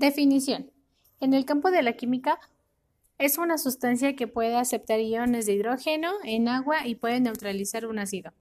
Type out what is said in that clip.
Definición. En el campo de la química, es una sustancia que puede aceptar iones de hidrógeno en agua y puede neutralizar un ácido.